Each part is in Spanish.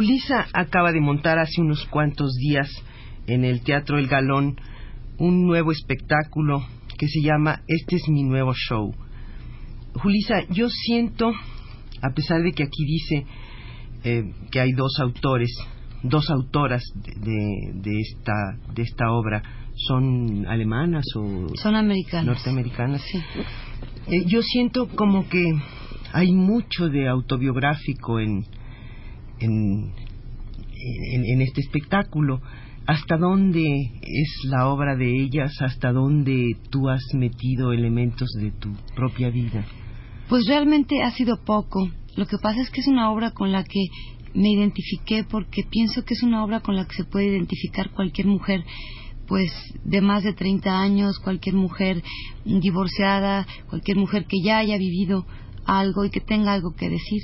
Julisa acaba de montar hace unos cuantos días en el Teatro El Galón un nuevo espectáculo que se llama Este es mi nuevo show. Julisa, yo siento, a pesar de que aquí dice eh, que hay dos autores, dos autoras de, de, esta, de esta obra, ¿son alemanas o son americanas? Norteamericanas. Sí. Eh, yo siento como que hay mucho de autobiográfico en, en, en, este espectáculo. ¿Hasta dónde es la obra de ellas? ¿Hasta dónde tú has metido elementos de tu propia vida? Pues realmente ha sido poco. Lo que pasa es que es una obra con la que me identifiqué porque pienso que es una obra con la que se puede identificar cualquier mujer pues de más de 30 años, cualquier mujer divorciada, cualquier mujer que ya haya vivido algo y que tenga algo que decir.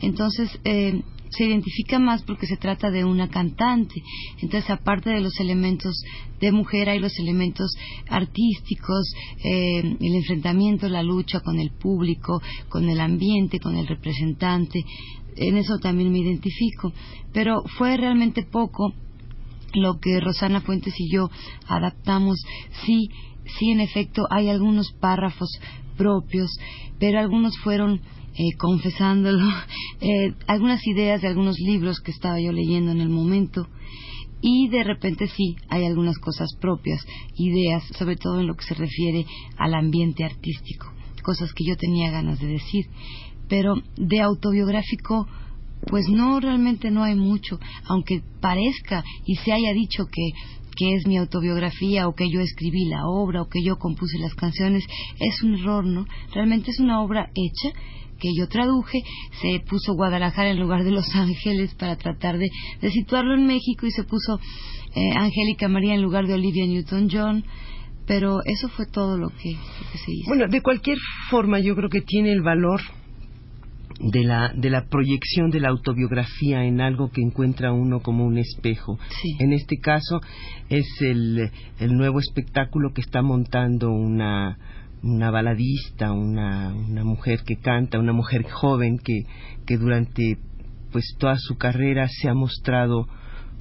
Entonces, eh, se identifica más porque se trata de una cantante. Entonces, aparte de los elementos de mujer, hay los elementos artísticos, eh, el enfrentamiento, la lucha con el público, con el ambiente, con el representante. En eso también me identifico. Pero fue realmente poco lo que Rosana Fuentes y yo adaptamos. Sí, sí, en efecto, hay algunos párrafos propios, pero algunos fueron eh, confesándolo, eh, algunas ideas de algunos libros que estaba yo leyendo en el momento y de repente sí, hay algunas cosas propias, ideas, sobre todo en lo que se refiere al ambiente artístico, cosas que yo tenía ganas de decir, pero de autobiográfico pues no, realmente no hay mucho, aunque parezca y se haya dicho que que es mi autobiografía o que yo escribí la obra o que yo compuse las canciones, es un error, ¿no? Realmente es una obra hecha que yo traduje, se puso Guadalajara en lugar de Los Ángeles para tratar de, situarlo en México y se puso eh, Angélica María en lugar de Olivia Newton-John pero eso fue todo lo que, se hizo. Bueno, de cualquier forma yo creo que tiene el valor de la, de la proyección de la autobiografía en algo que encuentra uno como un espejo. En este caso es el, el nuevo espectáculo que está montando una, una baladista, una, una mujer que canta, una mujer joven que, que durante pues toda su carrera se ha mostrado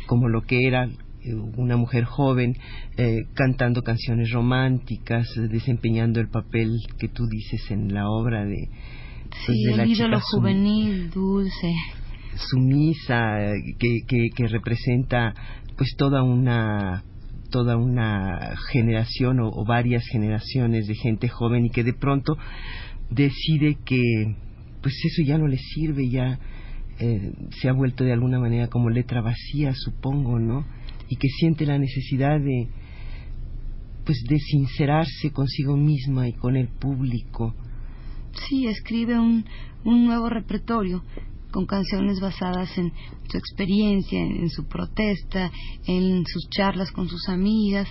como lo que era eh, una mujer joven eh, cantando canciones románticas, desempeñando el papel que tú dices en la obra de, pues, de el ídolo juvenil, dulce, sumisa, que, que, que representa pues toda una toda una generación o, varias generaciones de gente joven y que de pronto decide que pues eso ya no le sirve, ya eh, se ha vuelto de alguna manera como letra vacía, supongo, ¿no? Y que siente la necesidad de pues de sincerarse consigo misma y con el público. Sí, escribe un, un nuevo repertorio con canciones basadas en su experiencia, en, su protesta, en sus charlas con sus amigas.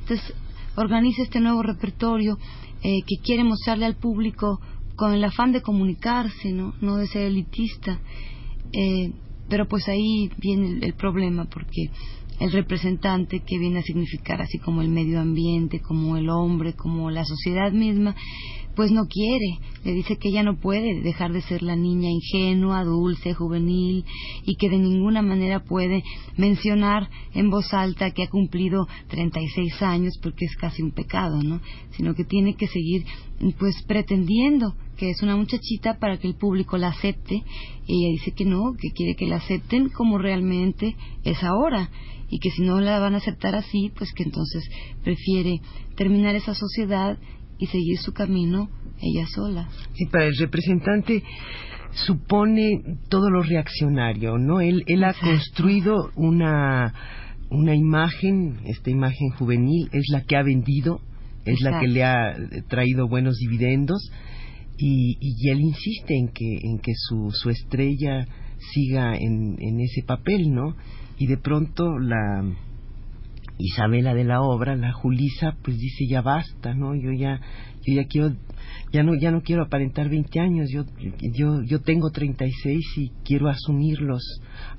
Entonces, organiza este nuevo repertorio eh, que quiere mostrarle al público con el afán de comunicarse, no, no de ser elitista. Eh, pero pues ahí viene el, problema porque el representante que viene a significar así como el medio ambiente, como el hombre, como la sociedad misma, pues no quiere, le dice que ella no puede dejar de ser la niña ingenua, dulce, juvenil y que de ninguna manera puede mencionar en voz alta que ha cumplido 36 años porque es casi un pecado, ¿no? Sino que tiene que seguir pues pretendiendo que es una muchachita para que el público la acepte. Y ella dice que no, que quiere que la acepten como realmente es ahora y que si no la van a aceptar así, pues que entonces prefiere terminar esa sociedad y seguir su camino ella sola. Y para el representante supone todo lo reaccionario, ¿no? Él, él ha construido una, una imagen, esta imagen juvenil es la que ha vendido es la que le ha traído buenos dividendos y, y él insiste en que en que su, su estrella siga en, en ese papel, ¿no? Y de pronto la Isabela de la obra, la Julisa, pues dice ya basta, ¿no? Yo ya yo ya quiero ya no ya no quiero aparentar 20 años, yo yo yo tengo 36 y quiero asumirlos.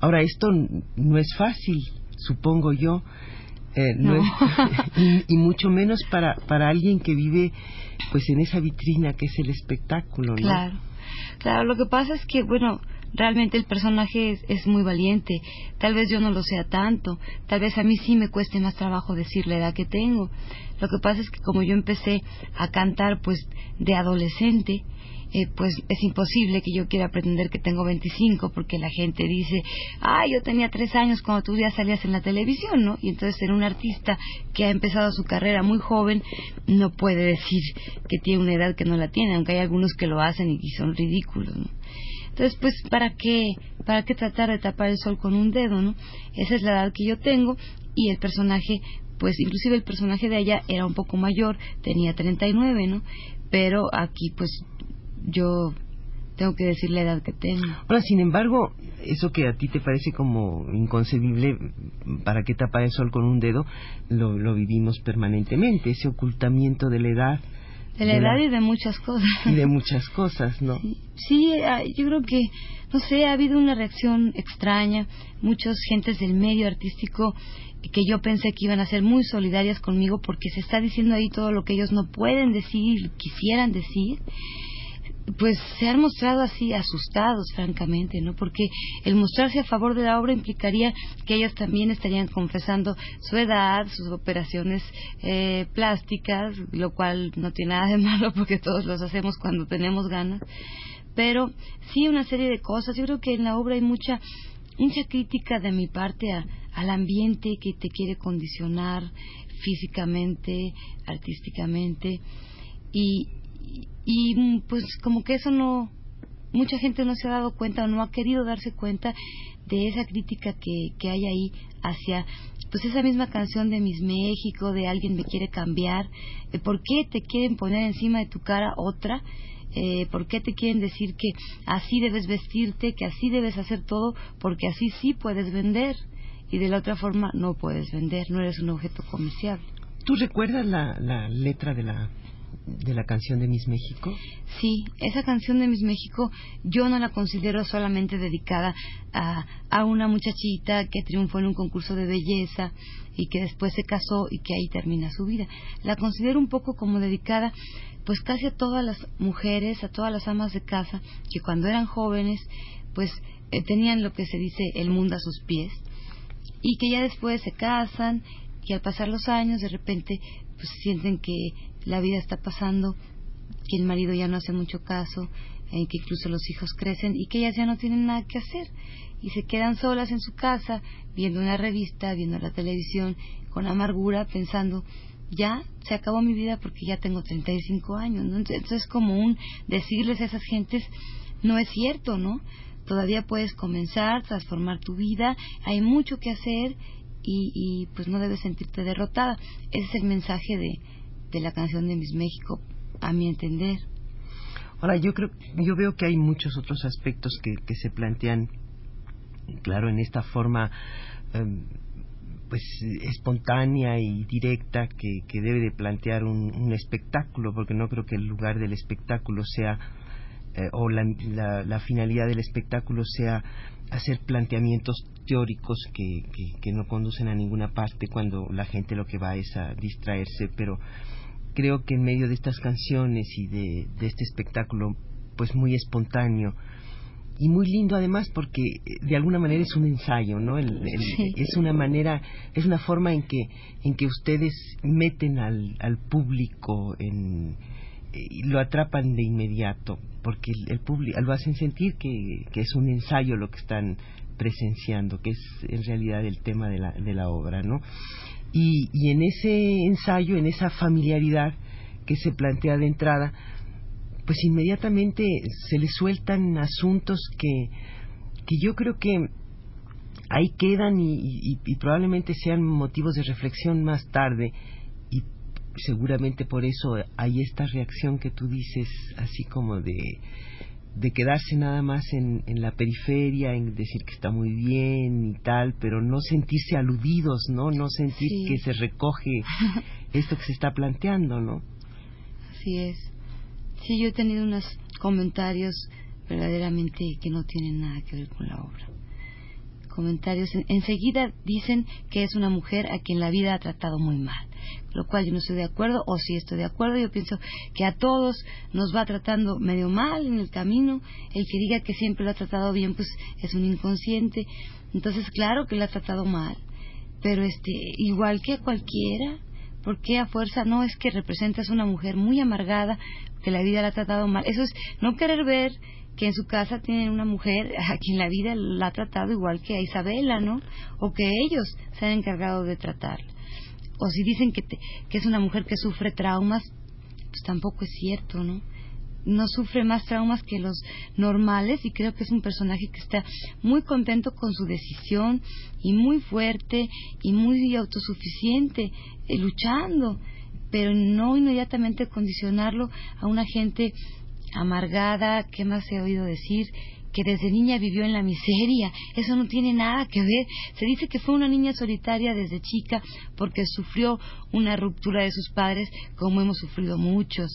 Ahora esto no es fácil, supongo yo. Eh, no. Es, y, y, mucho menos para para alguien que vive pues en esa vitrina que es el espectáculo, ¿no? Claro. Claro, lo que pasa es que bueno, realmente el personaje es, muy valiente. Tal vez yo no lo sea tanto, tal vez a mí sí me cueste más trabajo decir la edad que tengo. Lo que pasa es que como yo empecé a cantar pues de adolescente, eh, pues es imposible que yo quiera pretender que tengo 25 porque la gente dice, ah, yo tenía tres años cuando tú ya salías en la televisión, ¿no? Y entonces ser un artista que ha empezado su carrera muy joven no puede decir que tiene una edad que no la tiene, aunque hay algunos que lo hacen y son ridículos, ¿no? Entonces, pues, ¿para qué, ¿para qué tratar de tapar el sol con un dedo, no? Esa es la edad que yo tengo y el personaje, pues, inclusive el personaje de allá era un poco mayor, tenía 39, ¿no? Pero aquí, pues, yo tengo que decir la edad que tengo. Ahora, sin embargo, eso que a ti te parece como inconcebible, ¿para qué tapar el sol con un dedo? Lo, lo vivimos permanentemente, ese ocultamiento de la edad de la edad y de muchas cosas. Y de muchas cosas, ¿no? Sí, ah, yo creo que, no sé, ha habido una reacción extraña. Muchas gentes del medio artístico que yo pensé que iban a ser muy solidarias conmigo porque se está diciendo ahí todo lo que ellos no pueden decir, quisieran decir pues se han mostrado así asustados, francamente, ¿no? Porque el mostrarse a favor de la obra implicaría que ellos también estarían confesando su edad, sus operaciones eh, plásticas, lo cual no tiene nada de malo porque todos los hacemos cuando tenemos ganas. Pero sí una serie de cosas. Yo creo que en la obra hay mucha mucha crítica de mi parte al ambiente que te quiere condicionar físicamente, artísticamente y, y mm, pues como que eso no mucha gente no se ha dado cuenta o no ha querido darse cuenta de esa crítica que, que hay ahí hacia pues esa misma canción de Miss México, de alguien me quiere cambiar, eh, ¿por qué te quieren poner encima de tu cara otra? Eh, ¿Por qué te quieren decir que así debes vestirte, que así debes hacer todo, porque así sí puedes vender y de la otra forma no puedes vender, no eres un objeto comercial? ¿Tú recuerdas la, la letra de la de la canción de Miss México? Sí, esa canción de Miss México yo no la considero solamente dedicada a, a una muchachita que triunfó en un concurso de belleza y que después se casó y que ahí termina su vida. La considero un poco como dedicada pues casi a todas las mujeres, a todas las amas de casa que cuando eran jóvenes pues eh, tenían lo que se dice el mundo a sus pies y que ya después se casan y al pasar los años de repente pues sienten que la vida está pasando, que el marido ya no hace mucho caso, en que incluso los hijos crecen y que ellas ya no tienen nada que hacer y se quedan solas en su casa viendo una revista, viendo la televisión con amargura, pensando ya se acabó mi vida porque ya tengo 35 años, ¿no? Entonces es como un decirles a esas gentes no es cierto, ¿no? Todavía puedes comenzar, transformar tu vida, hay mucho que hacer y, y pues no debes sentirte derrotada. Ese es el mensaje de, de la canción de Miss México, a mi entender. Ahora, yo creo, yo veo que hay muchos otros aspectos que, se plantean, claro, en esta forma, em, pues espontánea y directa que, que debe de plantear un, un, espectáculo, porque no creo que el lugar del espectáculo sea eh, o la, la, la, finalidad del espectáculo sea hacer planteamientos teóricos que, que, no conducen a ninguna parte cuando la gente lo que va es a distraerse, pero creo que en medio de estas canciones y de, de este espectáculo, pues muy espontáneo, y muy lindo además porque eh, de alguna manera es un ensayo no el, el, sí. es una manera es una forma en que en que ustedes meten al, al público en y lo atrapan de inmediato porque el, el público lo hacen sentir que, que es un ensayo lo que están presenciando que es en realidad el tema de la, de la obra no y, y en ese ensayo, en esa familiaridad que se plantea de entrada, pues inmediatamente se le sueltan asuntos que, que yo creo que ahí quedan y, y, y, probablemente sean motivos de reflexión más tarde y seguramente por eso hay esta reacción que tú dices, así como de, de quedarse nada más en, en la periferia, en decir que está muy bien y tal, pero no sentirse aludidos, ¿no? No sentir que se recoge esto que se está planteando, ¿no? Así es. Sí, yo he tenido unos comentarios verdaderamente que no tienen nada que ver con la obra comentarios, enseguida dicen que es una mujer a quien la vida ha tratado muy mal, lo cual yo no estoy de acuerdo, o si estoy de acuerdo, yo pienso que a todos nos va tratando medio mal en el camino, el que diga que siempre lo ha tratado bien, pues es un inconsciente, entonces claro que la ha tratado mal, pero este, igual que cualquiera, porque a fuerza no es que representas una mujer muy amargada, que la vida la ha tratado mal, eso es no querer ver que en su casa tienen una mujer a quien la vida la ha tratado igual que a Isabela, ¿no? O que ellos se han encargado de tratarla. O si dicen que, que es una mujer que sufre traumas, pues tampoco es cierto, ¿no? No sufre más traumas que los normales y creo que es un personaje que está muy contento con su decisión y muy fuerte y muy autosuficiente, eh, luchando, pero no inmediatamente condicionarlo a una gente amargada, ¿qué más he oído decir? que desde niña vivió en la miseria. Eso no tiene nada que ver. Se dice que fue una niña solitaria desde chica porque sufrió una ruptura de sus padres, como hemos sufrido muchos.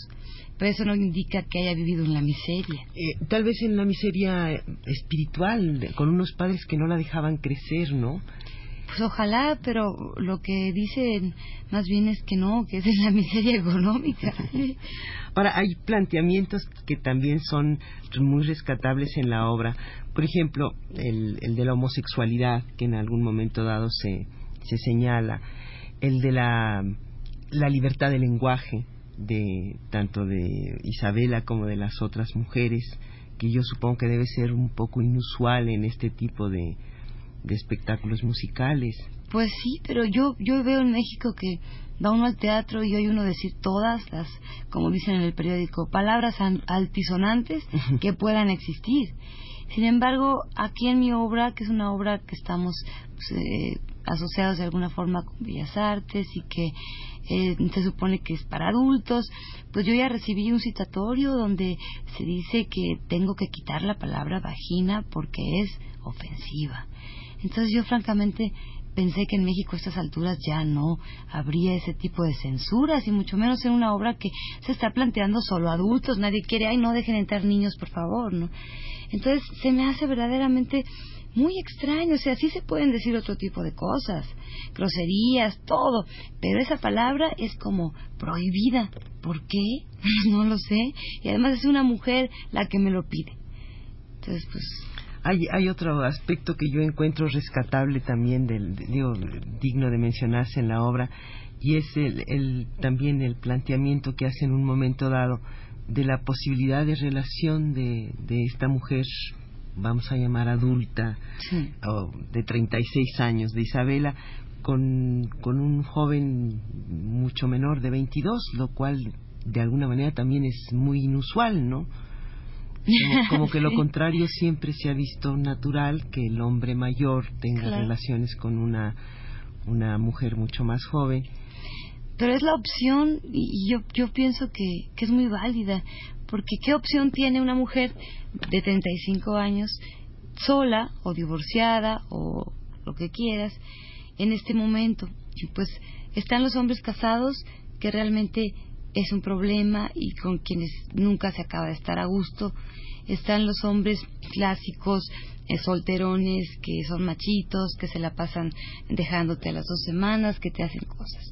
Pero eso no indica que haya vivido en la miseria. Eh, tal vez en la miseria espiritual, con unos padres que no la dejaban crecer, ¿no? Pues ojalá, pero lo que dicen más bien es que no, que es la miseria económica. Ahora, hay planteamientos que también son muy rescatables en la obra. Por ejemplo, el, el de la homosexualidad, que en algún momento dado se, se señala. El de la, la libertad de lenguaje, de tanto de Isabela como de las otras mujeres, que yo supongo que debe ser un poco inusual en este tipo de, de espectáculos musicales. Pues sí, pero yo yo veo en México que va uno al teatro y oye uno decir todas las, como dicen en el periódico, palabras altisonantes que puedan existir. Sin embargo, aquí en mi obra, que es una obra que estamos pues, eh, asociados de alguna forma con Bellas Artes y que eh, se supone que es para adultos, pues yo ya recibí un citatorio donde se dice que tengo que quitar la palabra vagina porque es ofensiva. Entonces yo francamente pensé que en México a estas alturas ya no habría ese tipo de censuras y mucho menos en una obra que se está planteando solo adultos, nadie quiere, ay, no dejen entrar niños, por favor, ¿no? Entonces se me hace verdaderamente muy extraño, o sea, sí se pueden decir otro tipo de cosas, groserías, todo, pero esa palabra es como prohibida. ¿Por qué? no lo sé. Y además es una mujer la que me lo pide. Entonces, pues hay, hay otro aspecto que yo encuentro rescatable también, del, digo, digno de mencionarse en la obra, y es el, el, también el planteamiento que hace en un momento dado de la posibilidad de relación de, de esta mujer, vamos a llamar adulta, o de 36 años, de Isabela, con, con un joven mucho menor de 22, lo cual de alguna manera también es muy inusual, ¿no? Como, que lo contrario siempre se ha visto natural que el hombre mayor tenga relaciones con una, una mujer mucho más joven. Pero es la opción y yo, yo pienso que, que es muy válida, porque ¿qué opción tiene una mujer de 35 años sola o divorciada o lo que quieras en este momento? Pues están los hombres casados que realmente es un problema y con quienes nunca se acaba de estar a gusto. Están los hombres clásicos, eh, solterones, que son machitos, que se la pasan dejándote a las dos semanas, que te hacen cosas.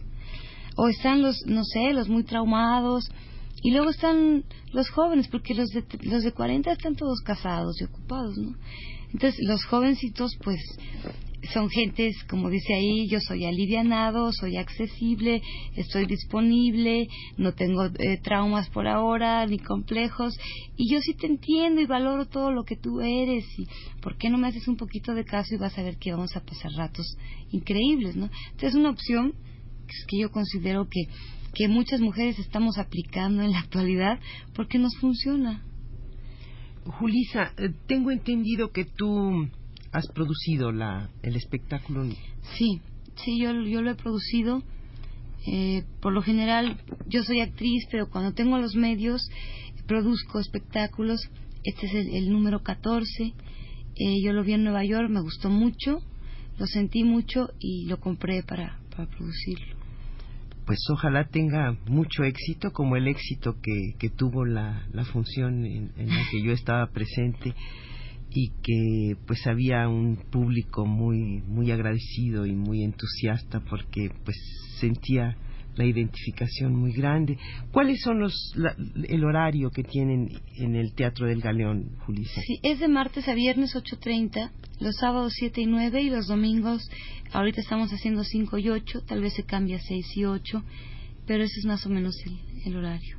O están los, no sé, los muy traumados. Y luego están los jóvenes, porque los de, los de 40 están todos casados y ocupados, ¿no? Entonces, los jovencitos, pues, son gentes, como dice ahí, yo soy alivianado, soy accesible, estoy disponible, no tengo eh, traumas por ahora, ni complejos, y yo sí te entiendo y valoro todo lo que tú eres, y ¿por qué no me haces un poquito de caso y vas a ver que vamos a pasar ratos increíbles, ¿no? Entonces es una opción que yo considero que, que muchas mujeres estamos aplicando en la actualidad porque nos funciona. Julisa, eh, tengo entendido que tú has producido la, el espectáculo. Sí, sí, yo, yo lo he producido. Eh, por lo general, yo soy actriz, pero cuando tengo los medios, produzco espectáculos. Este es el, número 14. Eh, yo lo vi en Nueva York, me gustó mucho, lo sentí mucho y lo compré para, para producirlo. Pues ojalá tenga mucho éxito, como el éxito que, que tuvo la, la función en, en la que yo estaba presente y que pues había un público muy muy agradecido y muy entusiasta porque pues sentía la identificación muy grande. ¿Cuáles son los el horario que tienen en el Teatro del Galeón, Julissa? Sí, es de martes a viernes 8.30, los sábados 7 y 9 y los domingos, ahorita estamos haciendo 5 y 8, tal vez se cambie a 6 y 8, pero ese es más o menos el, el horario.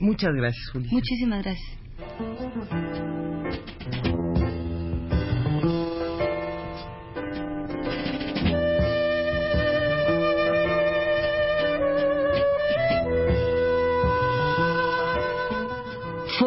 Muchas gracias, Julissa. Muchísimas gracias.